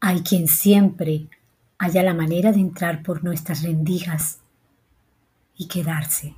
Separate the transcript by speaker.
Speaker 1: Hay quien siempre halla la manera de entrar por nuestras rendijas y quedarse.